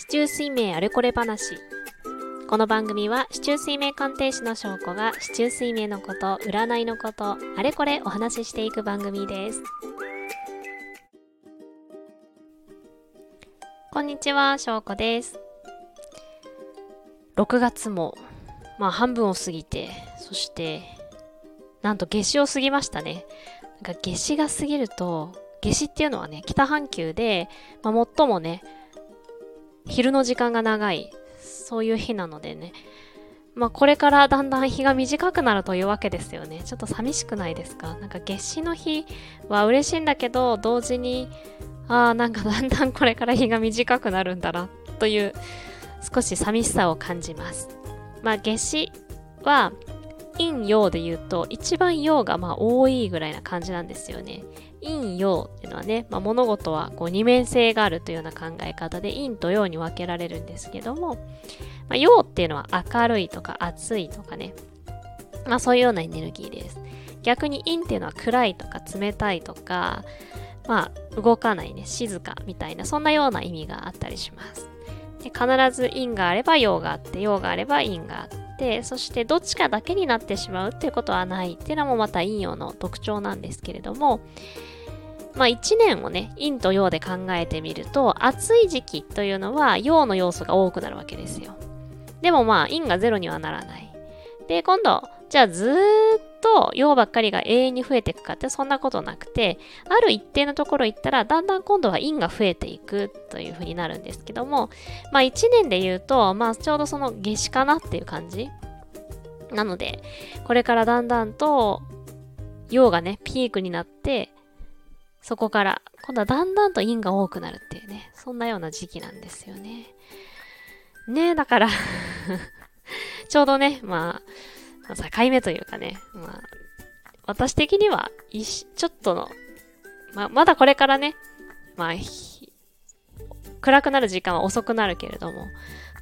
市中水明あれこれ話。この番組は市中水明鑑定士の証拠が市中水明のこと占いのことあれこれお話ししていく番組です。こんにちは証拠です。6月もまあ半分を過ぎてそしてなんと夏至を過ぎましたね。なんか夏至が過ぎると夏至っていうのはね北半球で、まあ、最もね昼の時間が長い、そういう日なのでね。まあこれからだんだん日が短くなるというわけですよね。ちょっと寂しくないですか？なんか夏至の日は嬉しいんだけど、同時に、ああ、なんかだんだんこれから日が短くなるんだな、という少し寂しさを感じます。まあ夏至は陰陽で言うと一番陽がまあ多いぐらいな感じなんですよね。陰陽っていうのはね、まあ、物事はこう二面性があるというような考え方で陰と陽に分けられるんですけども、まあ、陽っていうのは明るいとか暑いとかね、まあ、そういうようなエネルギーです。逆に陰っていうのは暗いとか冷たいとか、まあ、動かないね、静かみたいな、そんなような意味があったりします。で必ず陰があれば陽があって、陽があれば陰があって、そしてどっちかだけになってしまうっていうことはないっていうのもまた陰陽の特徴なんですけれども、まあ1年をね、陰と陽で考えてみると、暑い時期というのは陽の要素が多くなるわけですよ。でもまあ陰がゼロにはならない。で、今度、じゃあずっと陽ばっかりが永遠に増えていくかってそんなことなくて、ある一定のところ行ったら、だんだん今度は陰が増えていくというふうになるんですけども、まあ1年で言うと、まあちょうどその夏至かなっていう感じ。なので、これからだんだんと陽がね、ピークになって、そこから、今度はだんだんと陰が多くなるっていうね、そんなような時期なんですよね。ねえ、だから ちょうどね、まあ、境目というかね、まあ、私的には、ちょっとの、まあ、まだこれからね、まあ、暗くなる時間は遅くなるけれども、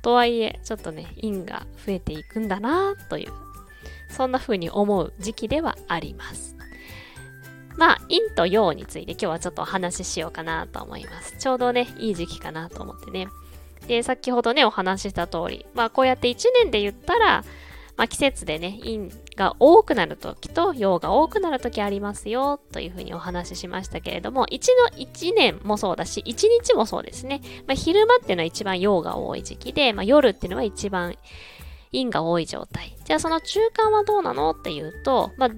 とはいえ、ちょっとね、陰が増えていくんだなという、そんな風に思う時期ではあります。まあ、陰と陽について今日はちょっとお話ししようかなと思います。ちょうどね、いい時期かなと思ってね。で、先ほどね、お話しした通り、まあ、こうやって1年で言ったら、まあ、季節でね、陰が多くなる時と陽が多くなる時ありますよ、というふうにお話ししましたけれども、1の1年もそうだし、1日もそうですね。まあ、昼間っていうのは一番陽が多い時期で、まあ、夜っていうのは一番陰が多い状態。じゃあその中間はどうなのっていうと、まあ、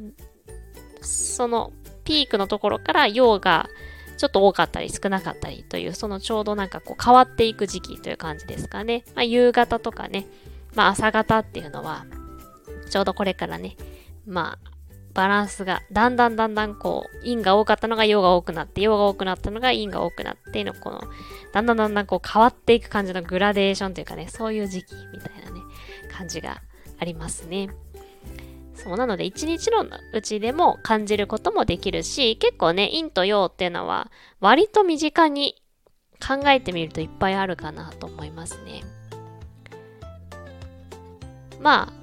そのピークのところから陽がちょっと多かったり少なかったりという、そのちょうどなんかこう変わっていく時期という感じですかね。まあ、夕方とかね、まあ、朝方っていうのは、ちょうどこれからね、まあ、バランスが、だんだんだんだんこう、陰が多かったのが陽が多くなって、陽が多くなったのが陰が多くなっての、この、だんだんだんだんこう変わっていく感じのグラデーションというかね、そういう時期みたいなね、感じがありますね。そうなので一日のうちでも感じることもできるし、結構ね、陰と陽っていうのは割と身近に考えてみるといっぱいあるかなと思いますね。まあ、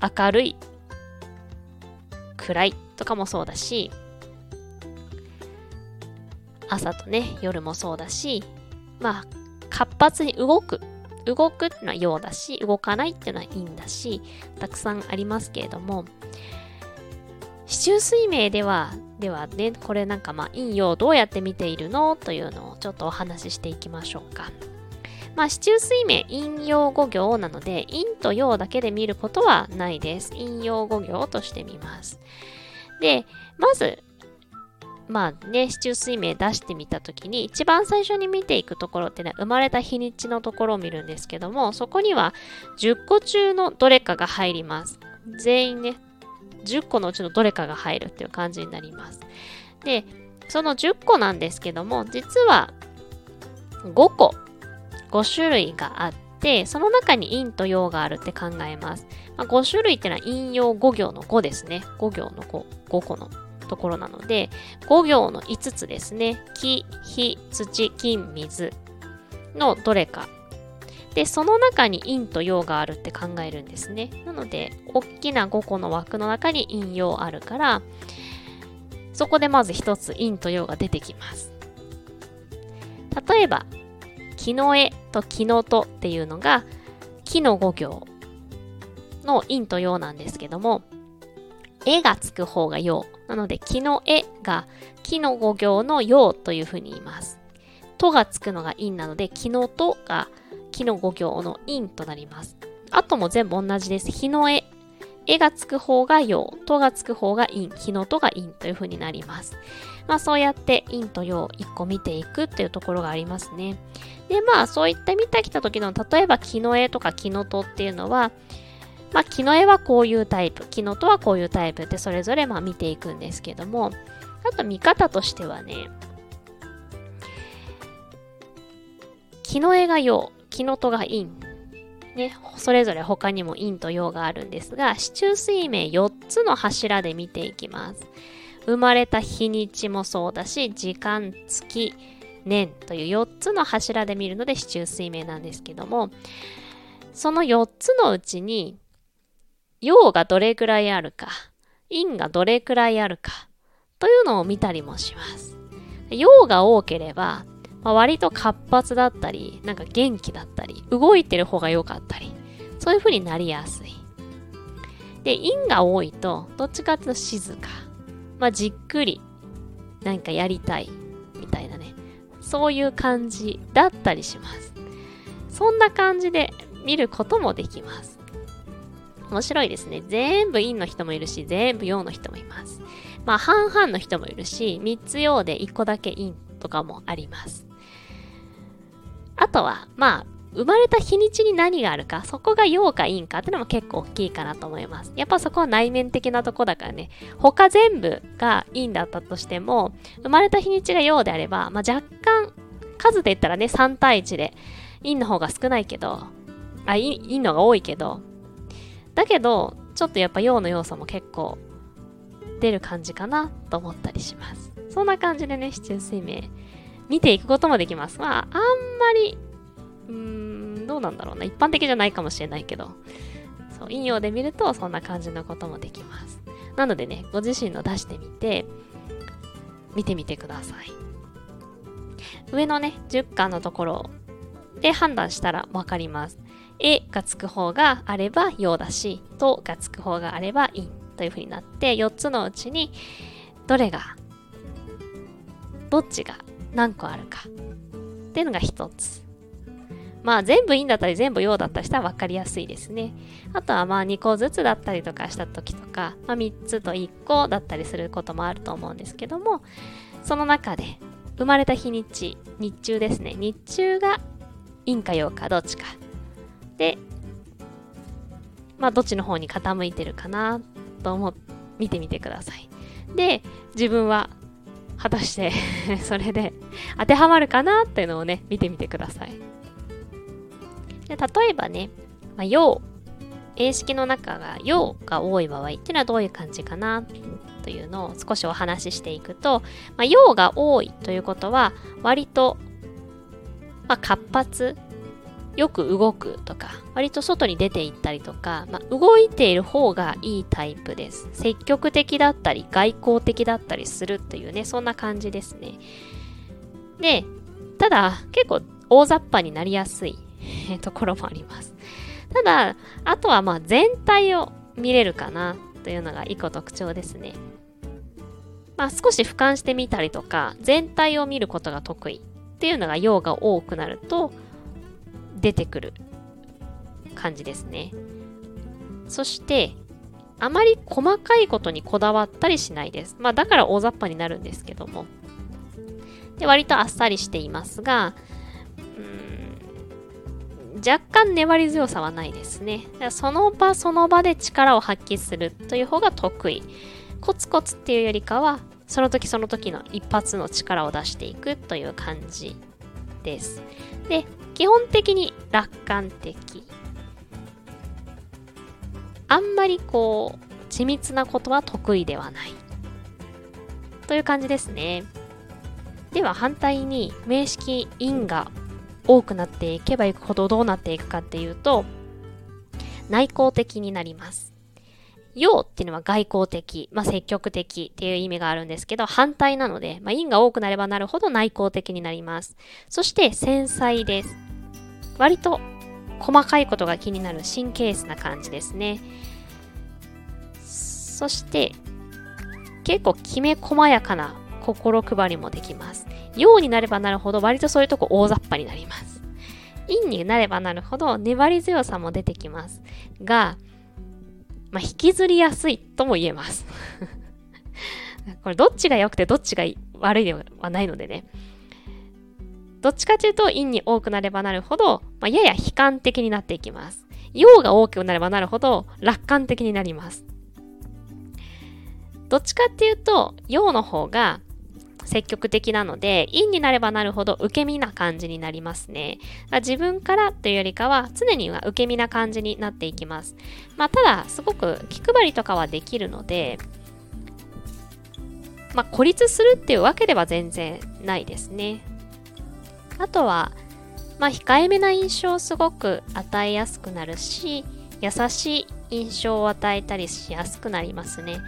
明るい、暗いとかもそうだし、朝とね、夜もそうだし、まあ、活発に動く動くっていうのは陽だし、動かないっていうのは陰だし、たくさんありますけれども、市中水明では、ではね、これなんかまあ陰陽どうやって見ているの？というのをちょっとお話ししていきましょうか。まあ、市中水明、陰陽五行なので、陰と陽だけで見ることはないです。陰陽五行としてみます。で、まず、まあね、市中水明出してみたときに、一番最初に見ていくところってね、生まれた日にちのところを見るんですけども、そこには10個中のどれかが入ります。全員ね、10個のうちのどれかが入るっていう感じになります。で、その10個なんですけども、実は5個、5種類があって、その中に陰と陽があるって考えます。まあ、5種類ってのは陰陽5行の5ですね。5行の5、5個のところなので、5行の5つですね。木、火、土、金、水のどれか。で、その中に陰と陽があるって考えるんですね。なので、大きな5個の枠の中に陰陽あるから、そこでまず1つ陰と陽が出てきます。例えば、木の絵と木のとっていうのが木の語行の陰と陽なんですけども、絵がつく方が陽。なので、木の絵が木の語行の陽というふうに言います。とがつくのが陰なので、木のとが木の語行の陰となります。あとも全部同じです。日の絵。絵がつく方が陽、とがつく方が陰、日のとが陰というふうになります。まあそうやって陰と陽1個見ていくっていうところがありますね。でまあそういって見てきた時の例えば木の絵とか木のとっていうのはまあ、木の絵はこういうタイプ、木のとはこういうタイプってそれぞれまあ見ていくんですけども、あと見方としてはね、木の絵が陽、木のとが陰。ね、それぞれ他にも陰と陽があるんですが、四柱水明4つの柱で見ていきます。生まれた日にちもそうだし、時間、月、年という4つの柱で見るので四柱水明なんですけども、その4つのうちに陽がどれくらいあるか、陰がどれくらいあるか、というのを見たりもします。陽が多ければ、まあ、割と活発だったり、なんか元気だったり、動いてる方が良かったり、そういう風になりやすい。で、陰が多いと、どっちかっていうと静か。まあ、じっくり、何かやりたい、みたいなね。そういう感じだったりします。そんな感じで見ることもできます。面白いですね。全部陰の人もいるし、全部陽の人もいます。まあ、半々の人もいるし、3つ陽で1個だけ陰とかもあります。あとは、まあ、生まれた日にちに何があるか、そこが陽か陰かってのも結構大きいかなと思います。やっぱそこは内面的なとこだからね、他全部が陰だったとしても、生まれた日にちが陽であれば、まあ、若干、数で言ったらね、3対1で、陰の方が少ないけど、あ、陰陰のが多いけど、だけど、ちょっとやっぱ陽の要素も結構出る感じかなと思ったりします。そんな感じでね、七水明見ていくこともできます。まあ、あんまり、うーん、どうなんだろうな。一般的じゃないかもしれないけど、そう、引用で見るとそんな感じのこともできます。なのでね、ご自身の出してみて、見てみてください。上のね、10巻のところで判断したらわかります。えがつく方があれば陽だし、とがつく方があれば陰というふうになって、4つのうちにどれが、どっちが何個あるかっていうのが1つ。まあ全部陰だったり全部陽だったりしたら分かりやすいですね。あとはまあ2個ずつだったりとかした時とか、まあ、3つと1個だったりすることもあると思うんですけども、その中で生まれた日にち、日中ですね。日中が陰か陽かどっちかで、まあ、どっちの方に傾いてるかなと思って見てみてください。で、自分は果たして それで当てはまるかなっていうのをね、見てみてください。で例えばね、まあ、陽、英式の中が陽が多い場合っていうのはどういう感じかなというのを少しお話ししていくと、まあ、陽が多いということは割と、まあ、活発よく動くとか、割と外に出て行ったりとか、まあ、動いている方がいいタイプです。積極的だったり、外交的だったりするっていうね、そんな感じですね。で、ただ、結構大雑把になりやすい ところもあります。ただ、あとはまあ全体を見れるかなというのが一個特徴ですね。まあ少し俯瞰してみたりとか、全体を見ることが得意っていうのが用が多くなると、出てくる感じですね。そして、あまり細かいことにこだわったりしないです。まあだから大雑把になるんですけども。で割とあっさりしていますが、若干粘り強さはないですね。その場その場で力を発揮するという方が得意。コツコツっていうよりかは、その時その時の一発の力を出していくという感じです。で、基本的に楽観的。あんまりこう、緻密なことは得意ではない。という感じですね。では反対に名式因が多くなっていけばいくほどどうなっていくかっていうと内向的になります。陽っていうのは外交的、まあ、積極的っていう意味があるんですけど、反対なので、まあ、陰が多くなればなるほど内向的になります。そして繊細です。割と細かいことが気になる神経質な感じですね。そして、結構きめ細やかな心配りもできます。陽になればなるほど割とそういうとこ大雑把になります。陰になればなるほど粘り強さも出てきます。が、まあ、引きずりやすいとも言えます。これどっちが良くてどっちが悪いではないのでね。どっちかというと陰に多くなればなるほど、まあ、やや悲観的になっていきます。陽が大きくなればなるほど楽観的になります。どっちかっていうと、陽の方が積極的なので、陰になればなるほど受け身な感じになりますね。自分からというよりかは、常には受け身な感じになっていきます。まあ、ただ、すごく気配りとかはできるので、まあ、孤立するっていうわけでは全然ないですね。あとは、まあ、控えめな印象をすごく与えやすくなるし、優しい印象を与えたりしやすくなりますね。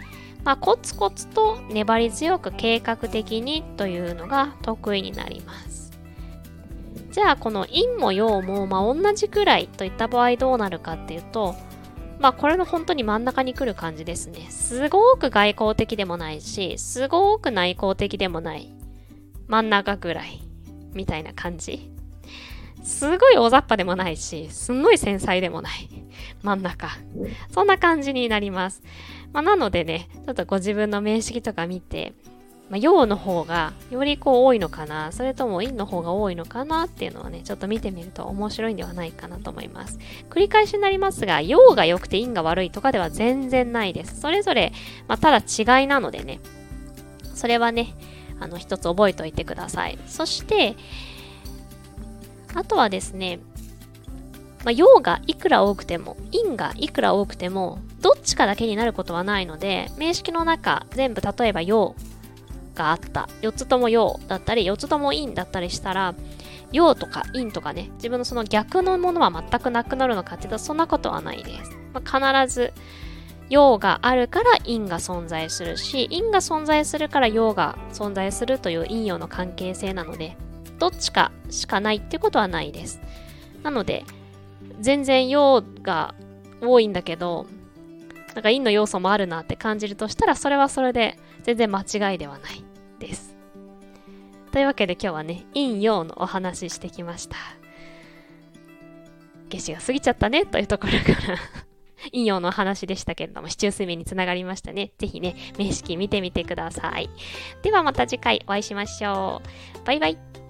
まあ、コツコツと粘り強く計画的にというのが得意になります。じゃあこの陰も陽もまあ同じくらいといった場合どうなるかっていうとまあこれの本当に真ん中に来る感じですね。すごく外交的でもないし、すごく内向的でもない。真ん中ぐらい。みたいな感じ。すごい大雑把でもないし、すんごい繊細でもない。真ん中。そんな感じになります。まあ、なのでね、ちょっとご自分の面識とか見て、まあ、陽の方がよりこう多いのかな、それとも陰の方が多いのかなっていうのはね、ちょっと見てみると面白いんではないかなと思います。繰り返しになりますが、陽が良くて陰が悪いとかでは全然ないです。それぞれ、まあ、ただ違いなのでね、それはね、あの、一つ覚えておいてください。そして、あとはですね、まあ、陽がいくら多くても、陰がいくら多くても、どっちかだけになることはないので、名式の中、全部例えば陽があった。4つとも陽だったり、4つとも陰だったりしたら、陽とか陰とかね、自分のその逆のものは全くなくなるのかっていうと、そんなことはないです。まあ、必ず、陽があるから陰が存在するし、陰が存在するから陽が存在するという陰陽の関係性なので、どっちかしかないってことはないです。なので、全然陽が多いんだけど、なんか陰の要素もあるなって感じるとしたら、それはそれで全然間違いではないです。というわけで今日はね、陰陽のお話ししてきました。夏至が過ぎちゃったねというところから陰陽の話でしたけれども、市中睡眠につながりましたね。ぜひね、名式見てみてください。ではまた次回お会いしましょう。バイバイ。